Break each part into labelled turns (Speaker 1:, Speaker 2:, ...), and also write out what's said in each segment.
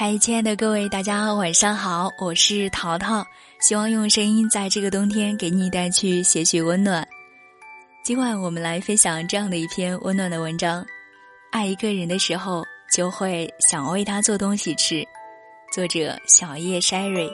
Speaker 1: 嗨，亲爱的各位，大家晚上好，我是淘淘，希望用声音在这个冬天给你带去些许温暖。今晚我们来分享这样的一篇温暖的文章：爱一个人的时候，就会想为他做东西吃。作者：小叶 Sherry。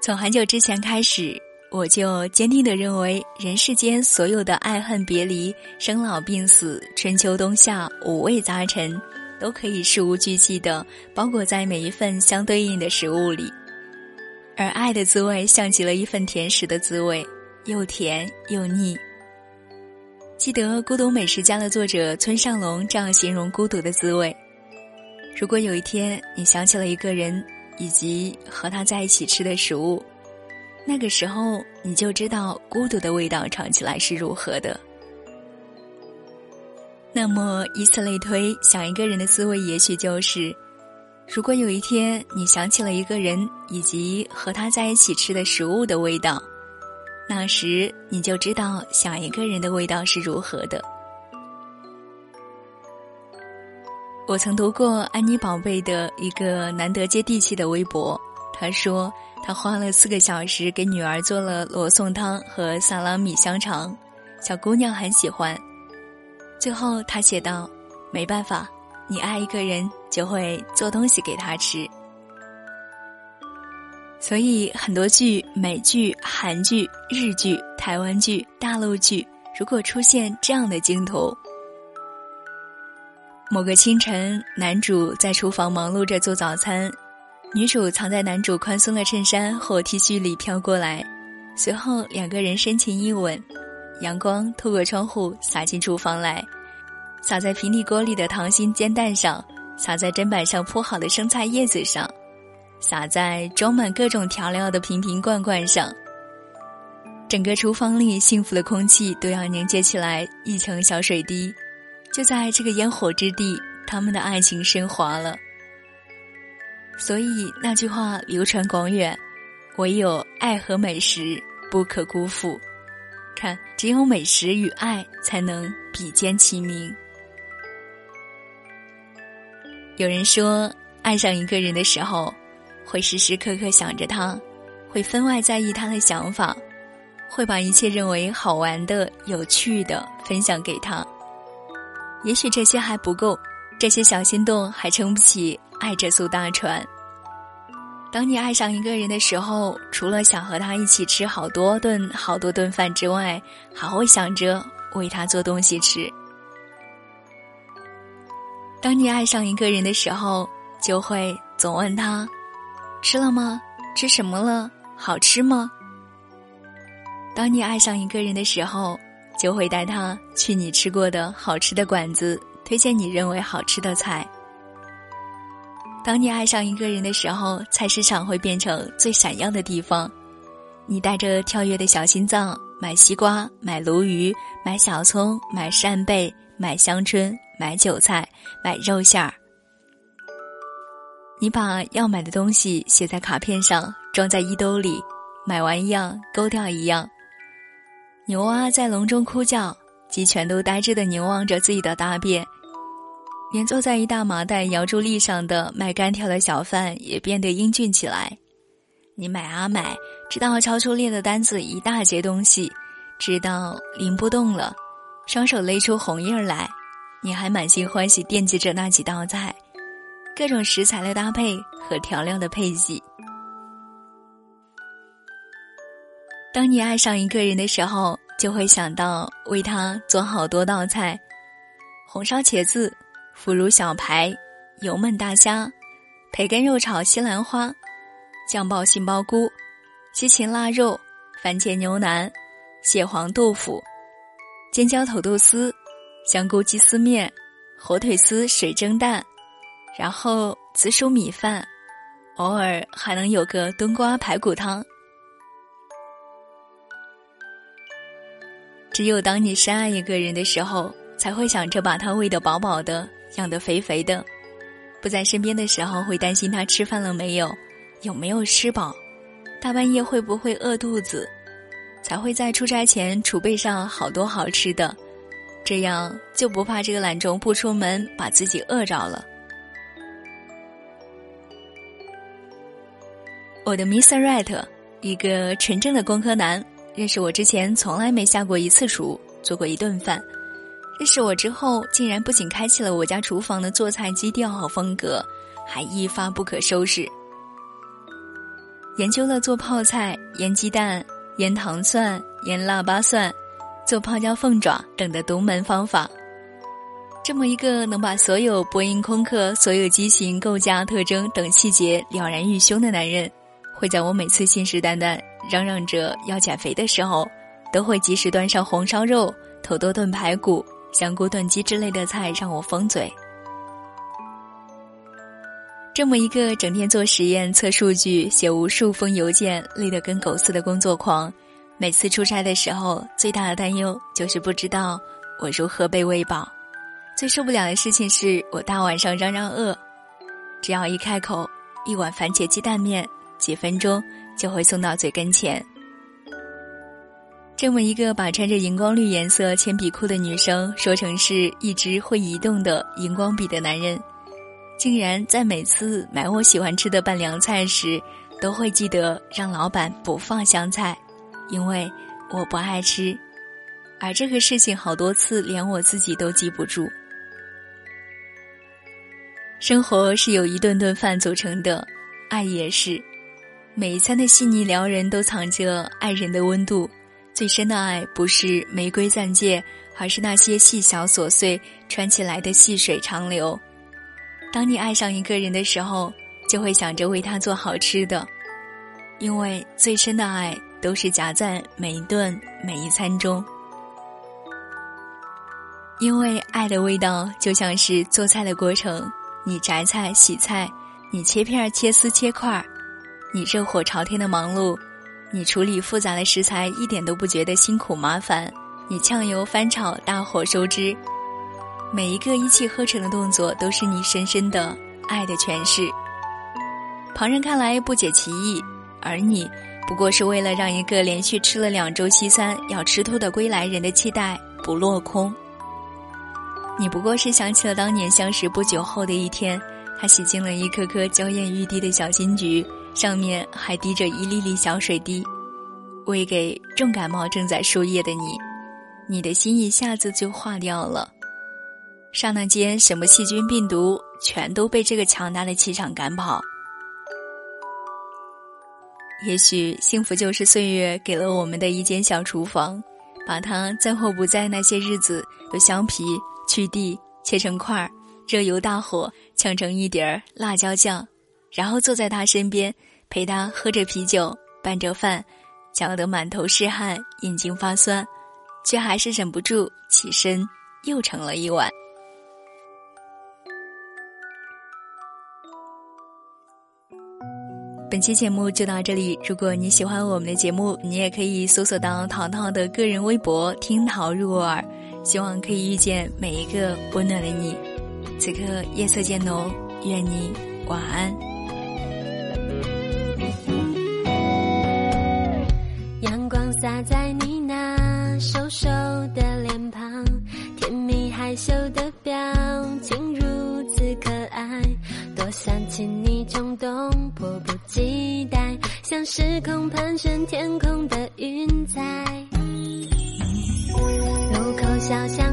Speaker 1: 从很久之前开始。我就坚定地认为，人世间所有的爱恨别离、生老病死、春秋冬夏五味杂陈，都可以事无巨细地包裹在每一份相对应的食物里。而爱的滋味，像极了一份甜食的滋味，又甜又腻。记得《孤独美食家》的作者村上龙这样形容孤独的滋味：如果有一天你想起了一个人，以及和他在一起吃的食物。那个时候，你就知道孤独的味道尝起来是如何的。那么，以此类推，想一个人的滋味，也许就是：如果有一天你想起了一个人，以及和他在一起吃的食物的味道，那时你就知道想一个人的味道是如何的。我曾读过安妮宝贝的一个难得接地气的微博，他说。他花了四个小时给女儿做了罗宋汤和萨拉米香肠，小姑娘很喜欢。最后他写道：“没办法，你爱一个人就会做东西给他吃。”所以很多剧，美剧、韩剧、日剧、台湾剧、大陆剧，如果出现这样的镜头：某个清晨，男主在厨房忙碌着做早餐。女主藏在男主宽松的衬衫或 T 恤里飘过来，随后两个人深情一吻，阳光透过窗户洒进厨房来，洒在平底锅里的溏心煎蛋上，洒在砧板上铺好的生菜叶子上，洒在装满各种调料的瓶瓶罐罐上。整个厨房里幸福的空气都要凝结起来一层小水滴，就在这个烟火之地，他们的爱情升华了。所以那句话流传广远，唯有爱和美食不可辜负。看，只有美食与爱才能比肩齐名。有人说，爱上一个人的时候，会时时刻刻想着他，会分外在意他的想法，会把一切认为好玩的、有趣的分享给他。也许这些还不够，这些小心动还撑不起。爱这艘大船。当你爱上一个人的时候，除了想和他一起吃好多顿、好多顿饭之外，还会想着为他做东西吃。当你爱上一个人的时候，就会总问他：“吃了吗？吃什么了？好吃吗？”当你爱上一个人的时候，就会带他去你吃过的好吃的馆子，推荐你认为好吃的菜。当你爱上一个人的时候，菜市场会变成最闪耀的地方。你带着跳跃的小心脏，买西瓜，买鲈鱼，买小葱，买扇贝，买香椿，买韭菜，买肉馅儿。你把要买的东西写在卡片上，装在衣兜里，买完一样勾掉一样。牛蛙在笼中哭叫，鸡全都呆滞的凝望着自己的大便。连坐在一大麻袋摇柱立上的卖干条的小贩也变得英俊起来。你买啊买，直到敲出列的单子一大截东西，直到拎不动了，双手勒出红印儿来，你还满心欢喜惦记着那几道菜，各种食材的搭配和调料的配给。当你爱上一个人的时候，就会想到为他做好多道菜，红烧茄子。腐乳小排、油焖大虾、培根肉炒西兰花、酱爆杏鲍菇、西芹腊肉、番茄牛腩、蟹黄豆腐、尖椒土豆丝、香菇鸡丝面、火腿丝水蒸蛋，然后紫薯米饭，偶尔还能有个冬瓜排骨汤。只有当你深爱一个人的时候，才会想着把他喂得饱饱的。养得肥肥的，不在身边的时候会担心他吃饭了没有，有没有吃饱，大半夜会不会饿肚子，才会在出差前储备上好多好吃的，这样就不怕这个懒虫不出门把自己饿着了。我的 Mr. Right，一个纯正的工科男，认识我之前从来没下过一次厨，做过一顿饭。认识我之后，竟然不仅开启了我家厨房的做菜基调和风格，还一发不可收拾。研究了做泡菜、腌鸡蛋、腌糖蒜、腌腊八蒜、做泡椒凤爪等的独门方法。这么一个能把所有波音空客所有机型构架特征等细节了然于胸的男人。会在我每次信誓旦旦嚷嚷着要减肥的时候，都会及时端上红烧肉、土豆炖排骨、香菇炖鸡之类的菜让我封嘴。这么一个整天做实验、测数据、写无数封邮件、累得跟狗似的工作狂，每次出差的时候，最大的担忧就是不知道我如何被喂饱。最受不了的事情是我大晚上嚷嚷饿，只要一开口，一碗番茄鸡蛋面。几分钟就会送到嘴跟前。这么一个把穿着荧光绿颜色铅笔裤的女生说成是一支会移动的荧光笔的男人，竟然在每次买我喜欢吃的拌凉菜时，都会记得让老板不放香菜，因为我不爱吃。而这个事情好多次连我自己都记不住。生活是由一顿顿饭组成的，爱也是。每一餐的细腻撩人，都藏着爱人的温度。最深的爱，不是玫瑰钻戒，而是那些细小琐碎穿起来的细水长流。当你爱上一个人的时候，就会想着为他做好吃的，因为最深的爱都是夹在每一顿每一餐中。因为爱的味道就像是做菜的过程，你摘菜、洗菜，你切片、切丝、切块儿。你热火朝天的忙碌，你处理复杂的食材一点都不觉得辛苦麻烦，你炝油翻炒大火收汁，每一个一气呵成的动作都是你深深的爱的诠释。旁人看来不解其意，而你不过是为了让一个连续吃了两周西餐要吃吐的归来人的期待不落空。你不过是想起了当年相识不久后的一天，他洗净了一颗颗娇艳欲滴的小金桔。上面还滴着一粒粒小水滴，喂给重感冒正在输液的你，你的心一下子就化掉了。刹那间，什么细菌病毒全都被这个强大的气场赶跑。也许幸福就是岁月给了我们的一间小厨房，把它在或不在那些日子，用香皮、去蒂、切成块儿，热油大火呛成一碟儿辣椒酱。然后坐在他身边，陪他喝着啤酒，拌着饭，搅得满头是汗，眼睛发酸，却还是忍不住起身，又盛了一碗。本期节目就到这里。如果你喜欢我们的节目，你也可以搜索到淘淘的个人微博“听淘入耳”，希望可以遇见每一个温暖的你。此刻夜色渐浓，愿你晚安。
Speaker 2: 盘旋天空的云彩。路口小巷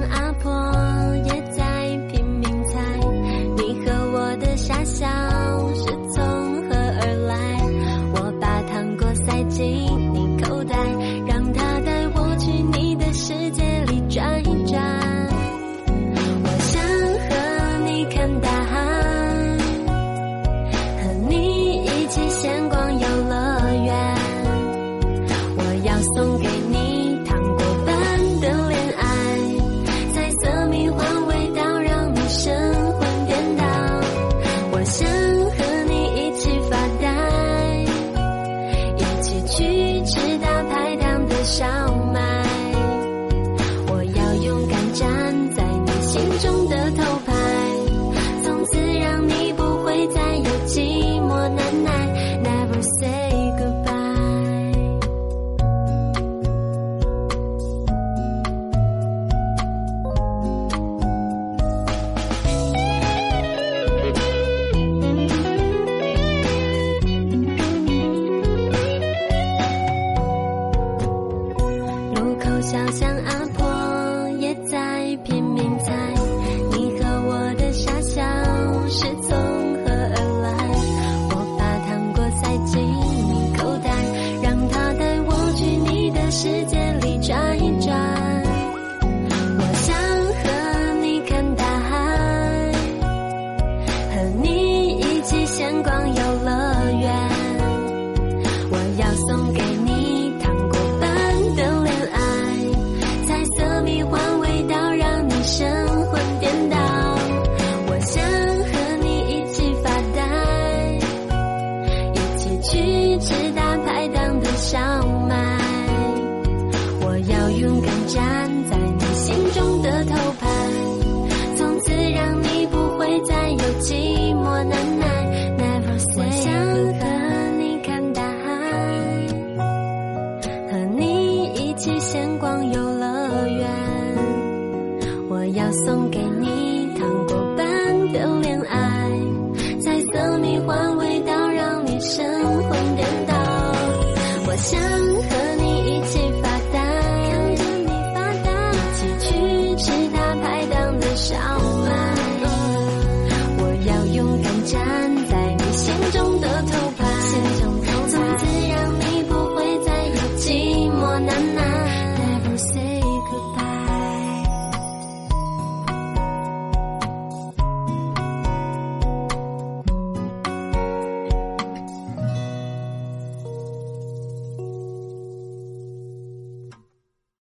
Speaker 2: 去吃大排档的小麦。我要勇敢站在你心中的头牌，从此让你不会再有寂寞难耐。Never say 我想和你看大海，和你一起闲逛游乐园。我要送